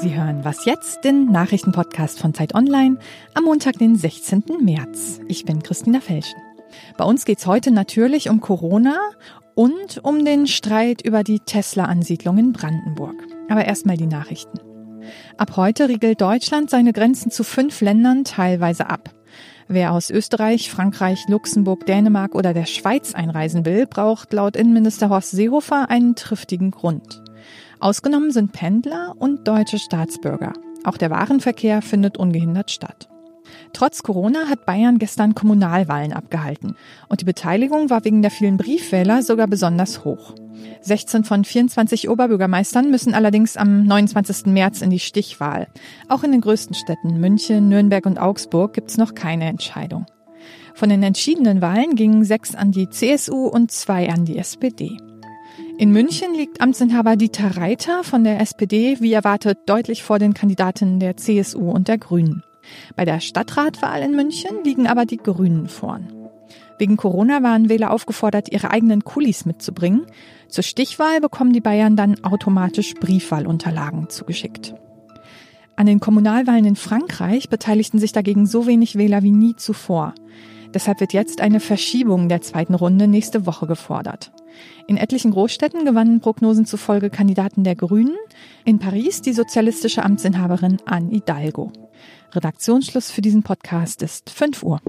Sie hören Was jetzt, den Nachrichtenpodcast von Zeit Online am Montag, den 16. März. Ich bin Christina Felschen. Bei uns geht's heute natürlich um Corona und um den Streit über die Tesla-Ansiedlung in Brandenburg. Aber erstmal die Nachrichten. Ab heute riegelt Deutschland seine Grenzen zu fünf Ländern teilweise ab. Wer aus Österreich, Frankreich, Luxemburg, Dänemark oder der Schweiz einreisen will, braucht laut Innenminister Horst Seehofer einen triftigen Grund. Ausgenommen sind Pendler und deutsche Staatsbürger. Auch der Warenverkehr findet ungehindert statt. Trotz Corona hat Bayern gestern Kommunalwahlen abgehalten und die Beteiligung war wegen der vielen Briefwähler sogar besonders hoch. 16 von 24 Oberbürgermeistern müssen allerdings am 29. März in die Stichwahl. Auch in den größten Städten München, Nürnberg und Augsburg gibt es noch keine Entscheidung. Von den entschiedenen Wahlen gingen sechs an die CSU und zwei an die SPD. In München liegt Amtsinhaber Dieter Reiter von der SPD wie erwartet deutlich vor den Kandidaten der CSU und der Grünen. Bei der Stadtratwahl in München liegen aber die Grünen vorn. Wegen Corona waren Wähler aufgefordert, ihre eigenen Kulis mitzubringen. Zur Stichwahl bekommen die Bayern dann automatisch Briefwahlunterlagen zugeschickt. An den Kommunalwahlen in Frankreich beteiligten sich dagegen so wenig Wähler wie nie zuvor. Deshalb wird jetzt eine Verschiebung der zweiten Runde nächste Woche gefordert. In etlichen Großstädten gewannen Prognosen zufolge Kandidaten der Grünen, in Paris die sozialistische Amtsinhaberin Anne Hidalgo. Redaktionsschluss für diesen Podcast ist 5 Uhr.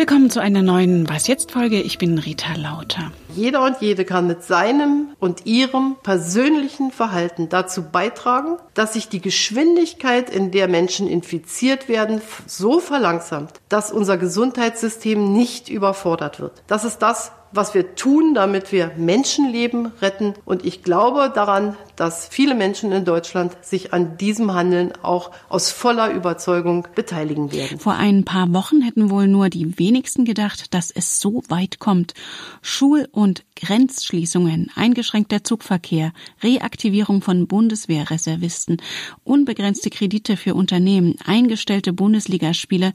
Willkommen zu einer neuen Was jetzt Folge. Ich bin Rita Lauter. Jeder und jede kann mit seinem und ihrem persönlichen Verhalten dazu beitragen, dass sich die Geschwindigkeit, in der Menschen infiziert werden, so verlangsamt, dass unser Gesundheitssystem nicht überfordert wird. Das ist das, was wir tun, damit wir Menschenleben retten. Und ich glaube daran, dass viele Menschen in Deutschland sich an diesem Handeln auch aus voller Überzeugung beteiligen werden. Vor ein paar Wochen hätten wohl nur die wenigsten gedacht, dass es so weit kommt. Schul- und Grenzschließungen, eingeschränkter Zugverkehr, Reaktivierung von Bundeswehrreservisten, unbegrenzte Kredite für Unternehmen, eingestellte Bundesligaspiele,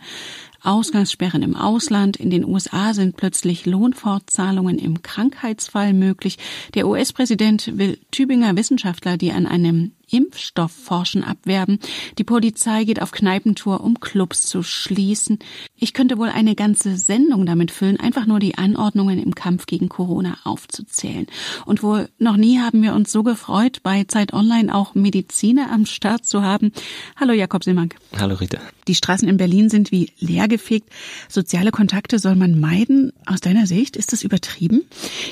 Ausgangssperren im Ausland. In den USA sind plötzlich Lohnfortzahlungen im Krankheitsfall möglich. Der US-Präsident will Tübinger Wissenschaftler, die an einem Impfstoffforschen abwerben. Die Polizei geht auf Kneipentour, um Clubs zu schließen. Ich könnte wohl eine ganze Sendung damit füllen, einfach nur die Anordnungen im Kampf gegen Corona aufzuzählen. Und wohl noch nie haben wir uns so gefreut, bei Zeit Online auch Mediziner am Start zu haben. Hallo Jakob Simmank. Hallo Rita. Die Straßen in Berlin sind wie leergefegt. Soziale Kontakte soll man meiden. Aus deiner Sicht ist das übertrieben?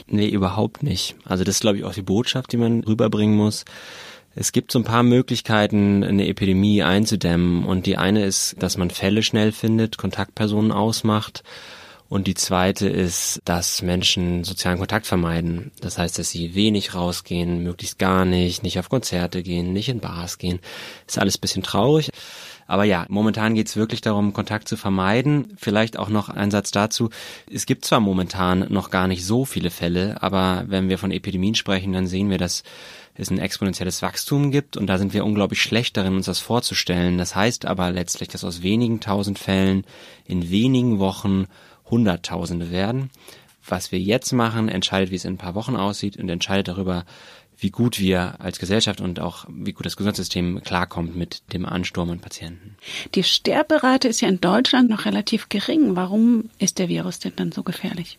Nee, überhaupt nicht. Also das ist, glaube ich, auch die Botschaft, die man rüberbringen muss. Es gibt so ein paar Möglichkeiten, eine Epidemie einzudämmen. Und die eine ist, dass man Fälle schnell findet, Kontaktpersonen ausmacht. Und die zweite ist, dass Menschen sozialen Kontakt vermeiden. Das heißt, dass sie wenig rausgehen, möglichst gar nicht, nicht auf Konzerte gehen, nicht in Bars gehen. Ist alles bisschen traurig. Aber ja, momentan geht es wirklich darum, Kontakt zu vermeiden. Vielleicht auch noch ein Satz dazu. Es gibt zwar momentan noch gar nicht so viele Fälle, aber wenn wir von Epidemien sprechen, dann sehen wir, dass es ein exponentielles Wachstum gibt und da sind wir unglaublich schlecht darin, uns das vorzustellen. Das heißt aber letztlich, dass aus wenigen tausend Fällen in wenigen Wochen Hunderttausende werden. Was wir jetzt machen, entscheidet, wie es in ein paar Wochen aussieht und entscheidet darüber, wie gut wir als Gesellschaft und auch wie gut das Gesundheitssystem klarkommt mit dem Ansturm an Patienten. Die Sterberate ist ja in Deutschland noch relativ gering. Warum ist der Virus denn dann so gefährlich?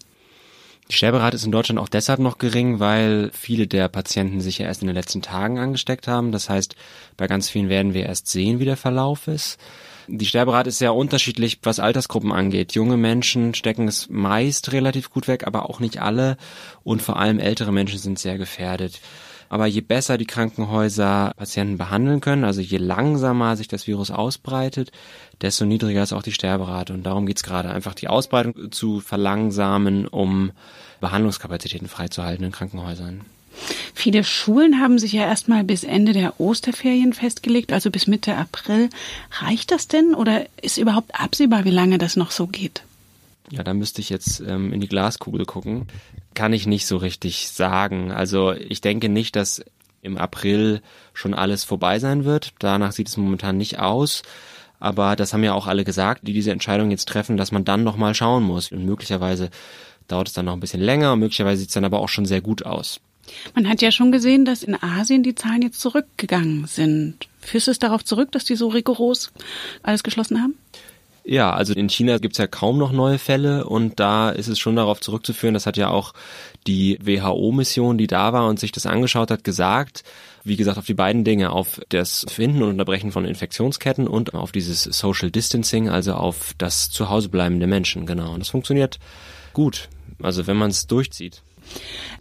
Die Sterberate ist in Deutschland auch deshalb noch gering, weil viele der Patienten sich ja erst in den letzten Tagen angesteckt haben. Das heißt, bei ganz vielen werden wir erst sehen, wie der Verlauf ist. Die Sterberate ist sehr unterschiedlich, was Altersgruppen angeht. Junge Menschen stecken es meist relativ gut weg, aber auch nicht alle. Und vor allem ältere Menschen sind sehr gefährdet. Aber je besser die Krankenhäuser Patienten behandeln können, also je langsamer sich das Virus ausbreitet, desto niedriger ist auch die Sterberate. Und darum geht es gerade, einfach die Ausbreitung zu verlangsamen, um Behandlungskapazitäten freizuhalten in Krankenhäusern. Viele Schulen haben sich ja erstmal bis Ende der Osterferien festgelegt, also bis Mitte April. Reicht das denn oder ist überhaupt absehbar, wie lange das noch so geht? Ja, da müsste ich jetzt ähm, in die Glaskugel gucken. Kann ich nicht so richtig sagen. Also ich denke nicht, dass im April schon alles vorbei sein wird. Danach sieht es momentan nicht aus. Aber das haben ja auch alle gesagt, die diese Entscheidung jetzt treffen, dass man dann nochmal schauen muss. Und möglicherweise dauert es dann noch ein bisschen länger. Möglicherweise sieht es dann aber auch schon sehr gut aus. Man hat ja schon gesehen, dass in Asien die Zahlen jetzt zurückgegangen sind. Führst du es darauf zurück, dass die so rigoros alles geschlossen haben? Ja, also in China gibt's ja kaum noch neue Fälle und da ist es schon darauf zurückzuführen, das hat ja auch die WHO-Mission, die da war und sich das angeschaut hat, gesagt, wie gesagt, auf die beiden Dinge, auf das Finden und Unterbrechen von Infektionsketten und auf dieses Social Distancing, also auf das Zuhausebleiben der Menschen, genau. Und das funktioniert gut, also wenn man es durchzieht.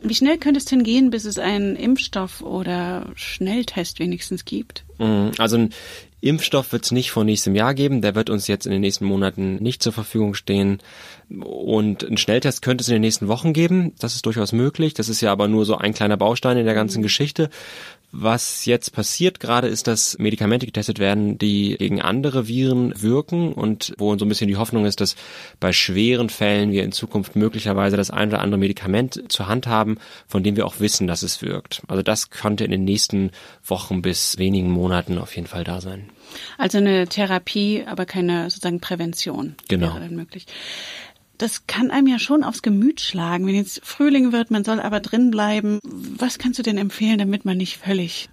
Wie schnell könnte es denn gehen, bis es einen Impfstoff oder Schnelltest wenigstens gibt? Mhm, also ein Impfstoff wird es nicht vor nächstem Jahr geben. Der wird uns jetzt in den nächsten Monaten nicht zur Verfügung stehen. Und einen Schnelltest könnte es in den nächsten Wochen geben. Das ist durchaus möglich. Das ist ja aber nur so ein kleiner Baustein in der ganzen. Geschichte. Was jetzt passiert gerade ist, dass Medikamente getestet werden, die gegen andere Viren wirken und wo so ein bisschen die Hoffnung ist, dass bei schweren Fällen wir in Zukunft möglicherweise das ein oder andere Medikament zur Hand haben, von dem wir auch wissen, dass es wirkt. Also das könnte in den nächsten Wochen bis wenigen Monaten auf jeden Fall da sein. Also eine Therapie, aber keine sozusagen Prävention. Genau. Wäre dann möglich das kann einem ja schon aufs Gemüt schlagen, wenn jetzt Frühling wird, man soll aber drin bleiben. Was kannst du denn empfehlen, damit man nicht völlig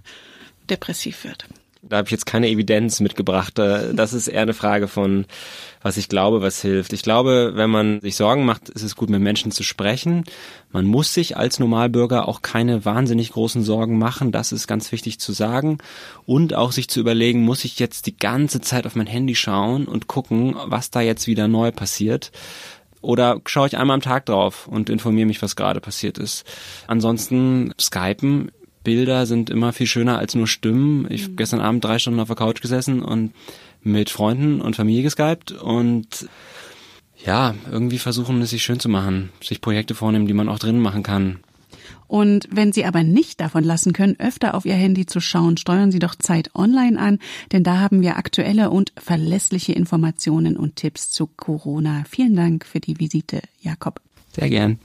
depressiv wird? Da habe ich jetzt keine Evidenz mitgebracht. Äh, das ist eher eine Frage von, was ich glaube, was hilft. Ich glaube, wenn man sich Sorgen macht, ist es gut, mit Menschen zu sprechen. Man muss sich als Normalbürger auch keine wahnsinnig großen Sorgen machen. Das ist ganz wichtig zu sagen. Und auch sich zu überlegen, muss ich jetzt die ganze Zeit auf mein Handy schauen und gucken, was da jetzt wieder neu passiert. Oder schaue ich einmal am Tag drauf und informiere mich, was gerade passiert ist. Ansonsten Skypen, Bilder sind immer viel schöner als nur Stimmen. Ich habe mhm. gestern Abend drei Stunden auf der Couch gesessen und mit Freunden und Familie geskypt und ja, irgendwie versuchen es sich schön zu machen, sich Projekte vornehmen, die man auch drinnen machen kann. Und wenn Sie aber nicht davon lassen können, öfter auf Ihr Handy zu schauen, steuern Sie doch Zeit online an, denn da haben wir aktuelle und verlässliche Informationen und Tipps zu Corona. Vielen Dank für die Visite, Jakob. Sehr gern.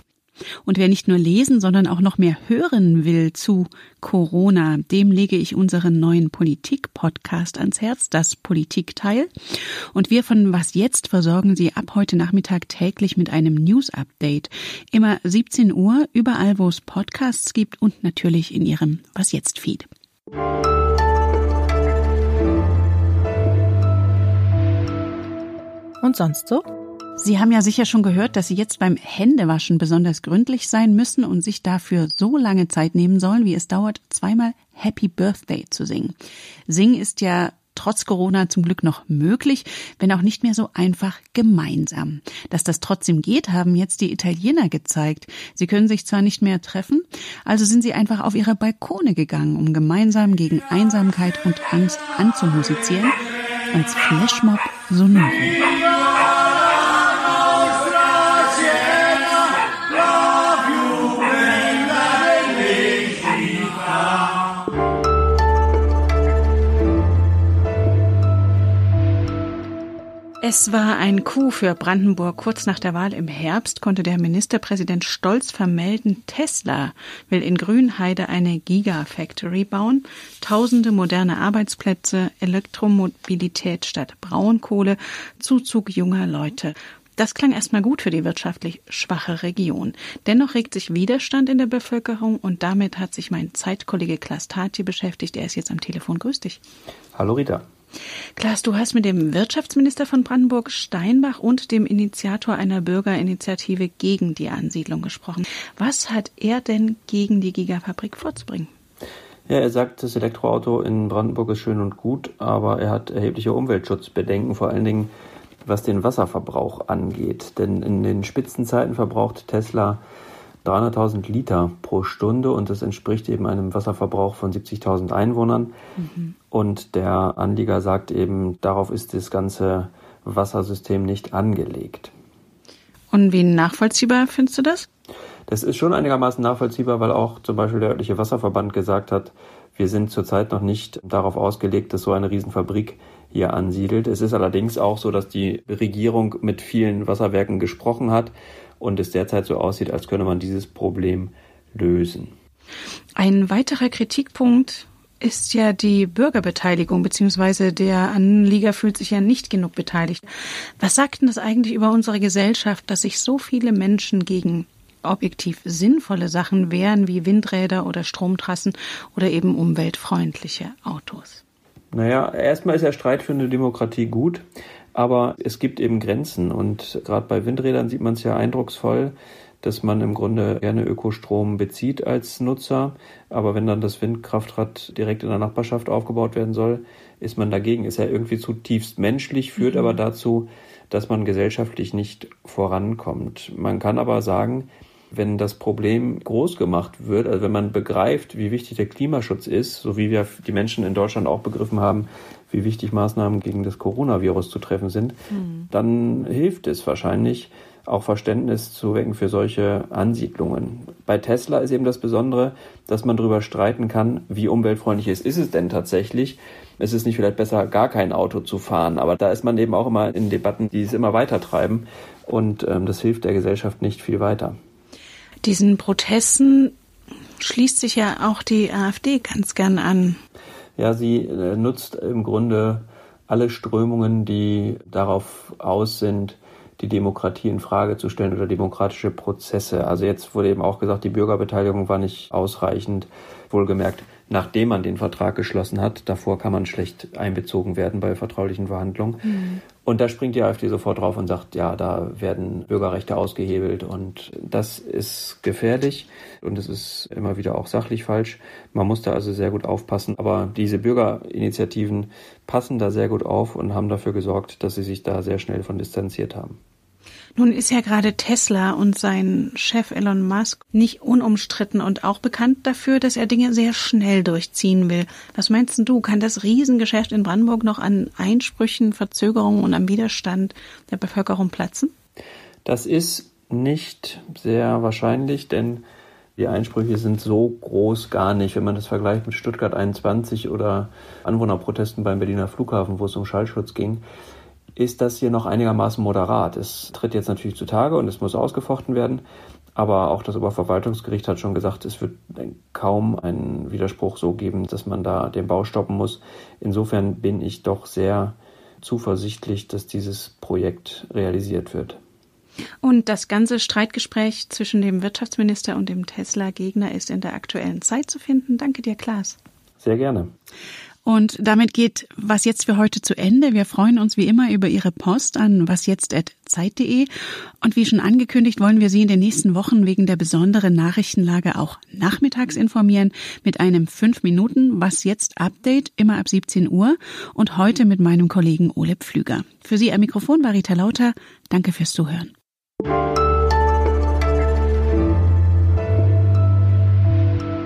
Und wer nicht nur lesen, sondern auch noch mehr hören will zu Corona, dem lege ich unseren neuen Politik-Podcast ans Herz, das Politikteil. Und wir von Was Jetzt versorgen Sie ab heute Nachmittag täglich mit einem News-Update. Immer 17 Uhr, überall wo es Podcasts gibt und natürlich in Ihrem Was Jetzt-Feed. Und sonst so? Sie haben ja sicher schon gehört, dass Sie jetzt beim Händewaschen besonders gründlich sein müssen und sich dafür so lange Zeit nehmen sollen, wie es dauert, zweimal Happy Birthday zu singen. Singen ist ja trotz Corona zum Glück noch möglich, wenn auch nicht mehr so einfach gemeinsam. Dass das trotzdem geht, haben jetzt die Italiener gezeigt. Sie können sich zwar nicht mehr treffen, also sind sie einfach auf ihre Balkone gegangen, um gemeinsam gegen Einsamkeit und Angst anzumusizieren als Flashmob Sonoren. Es war ein Coup für Brandenburg. Kurz nach der Wahl im Herbst konnte der Ministerpräsident stolz vermelden, Tesla will in Grünheide eine Gigafactory bauen. Tausende moderne Arbeitsplätze, Elektromobilität statt Braunkohle, Zuzug junger Leute. Das klang erstmal gut für die wirtschaftlich schwache Region. Dennoch regt sich Widerstand in der Bevölkerung und damit hat sich mein Zeitkollege Klaas Tatje beschäftigt. Er ist jetzt am Telefon. Grüß dich. Hallo Rita. Klaas, du hast mit dem Wirtschaftsminister von Brandenburg Steinbach und dem Initiator einer Bürgerinitiative gegen die Ansiedlung gesprochen. Was hat er denn gegen die Gigafabrik vorzubringen? Ja, er sagt, das Elektroauto in Brandenburg ist schön und gut, aber er hat erhebliche Umweltschutzbedenken, vor allen Dingen was den Wasserverbrauch angeht. Denn in den Spitzenzeiten verbraucht Tesla 300.000 Liter pro Stunde und das entspricht eben einem Wasserverbrauch von 70.000 Einwohnern. Mhm. Und der Anlieger sagt eben, darauf ist das ganze Wassersystem nicht angelegt. Und wie nachvollziehbar findest du das? Das ist schon einigermaßen nachvollziehbar, weil auch zum Beispiel der örtliche Wasserverband gesagt hat, wir sind zurzeit noch nicht darauf ausgelegt, dass so eine Riesenfabrik hier ansiedelt. Es ist allerdings auch so, dass die Regierung mit vielen Wasserwerken gesprochen hat und es derzeit so aussieht, als könne man dieses Problem lösen. Ein weiterer Kritikpunkt ist ja die Bürgerbeteiligung, beziehungsweise der Anlieger fühlt sich ja nicht genug beteiligt. Was sagt denn das eigentlich über unsere Gesellschaft, dass sich so viele Menschen gegen objektiv sinnvolle Sachen wären, wie Windräder oder Stromtrassen oder eben umweltfreundliche Autos? Naja, erstmal ist der Streit für eine Demokratie gut, aber es gibt eben Grenzen und gerade bei Windrädern sieht man es ja eindrucksvoll, dass man im Grunde gerne Ökostrom bezieht als Nutzer, aber wenn dann das Windkraftrad direkt in der Nachbarschaft aufgebaut werden soll, ist man dagegen. Ist ja irgendwie zutiefst menschlich, führt mhm. aber dazu, dass man gesellschaftlich nicht vorankommt. Man kann aber sagen, wenn das Problem groß gemacht wird, also wenn man begreift, wie wichtig der Klimaschutz ist, so wie wir die Menschen in Deutschland auch begriffen haben, wie wichtig Maßnahmen gegen das Coronavirus zu treffen sind, mhm. dann hilft es wahrscheinlich, auch Verständnis zu wecken für solche Ansiedlungen. Bei Tesla ist eben das Besondere, dass man darüber streiten kann, wie umweltfreundlich es ist es denn tatsächlich. Es ist nicht vielleicht besser, gar kein Auto zu fahren, aber da ist man eben auch immer in Debatten, die es immer weiter treiben und ähm, das hilft der Gesellschaft nicht viel weiter. Diesen Protesten schließt sich ja auch die AfD ganz gern an. Ja, sie äh, nutzt im Grunde alle Strömungen, die darauf aus sind, die Demokratie in Frage zu stellen oder demokratische Prozesse. Also jetzt wurde eben auch gesagt, die Bürgerbeteiligung war nicht ausreichend. Wohlgemerkt, nachdem man den Vertrag geschlossen hat. Davor kann man schlecht einbezogen werden bei vertraulichen Verhandlungen. Mhm. Und da springt die AfD sofort drauf und sagt, ja, da werden Bürgerrechte ausgehebelt und das ist gefährlich und es ist immer wieder auch sachlich falsch. Man muss da also sehr gut aufpassen. Aber diese Bürgerinitiativen passen da sehr gut auf und haben dafür gesorgt, dass sie sich da sehr schnell von distanziert haben. Nun ist ja gerade Tesla und sein Chef Elon Musk nicht unumstritten und auch bekannt dafür, dass er Dinge sehr schnell durchziehen will. Was meinst du, kann das Riesengeschäft in Brandenburg noch an Einsprüchen, Verzögerungen und am Widerstand der Bevölkerung platzen? Das ist nicht sehr wahrscheinlich, denn die Einsprüche sind so groß gar nicht. Wenn man das vergleicht mit Stuttgart 21 oder Anwohnerprotesten beim Berliner Flughafen, wo es um Schallschutz ging, ist das hier noch einigermaßen moderat. Es tritt jetzt natürlich zutage und es muss ausgefochten werden. Aber auch das Oberverwaltungsgericht hat schon gesagt, es wird kaum einen Widerspruch so geben, dass man da den Bau stoppen muss. Insofern bin ich doch sehr zuversichtlich, dass dieses Projekt realisiert wird. Und das ganze Streitgespräch zwischen dem Wirtschaftsminister und dem Tesla-Gegner ist in der aktuellen Zeit zu finden. Danke dir, Klaas. Sehr gerne. Und damit geht was jetzt für heute zu Ende. Wir freuen uns wie immer über Ihre Post an wasjetzt.zeit.de. Und wie schon angekündigt, wollen wir Sie in den nächsten Wochen wegen der besonderen Nachrichtenlage auch nachmittags informieren mit einem 5 Minuten Was jetzt Update, immer ab 17 Uhr und heute mit meinem Kollegen Ole Pflüger. Für Sie am Mikrofon war Rita Lauter. Danke fürs Zuhören.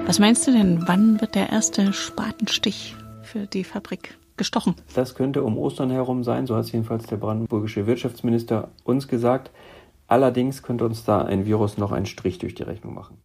Was meinst du denn, wann wird der erste Spatenstich für die Fabrik gestochen. Das könnte um Ostern herum sein, so hat es jedenfalls der brandenburgische Wirtschaftsminister uns gesagt. Allerdings könnte uns da ein Virus noch einen Strich durch die Rechnung machen.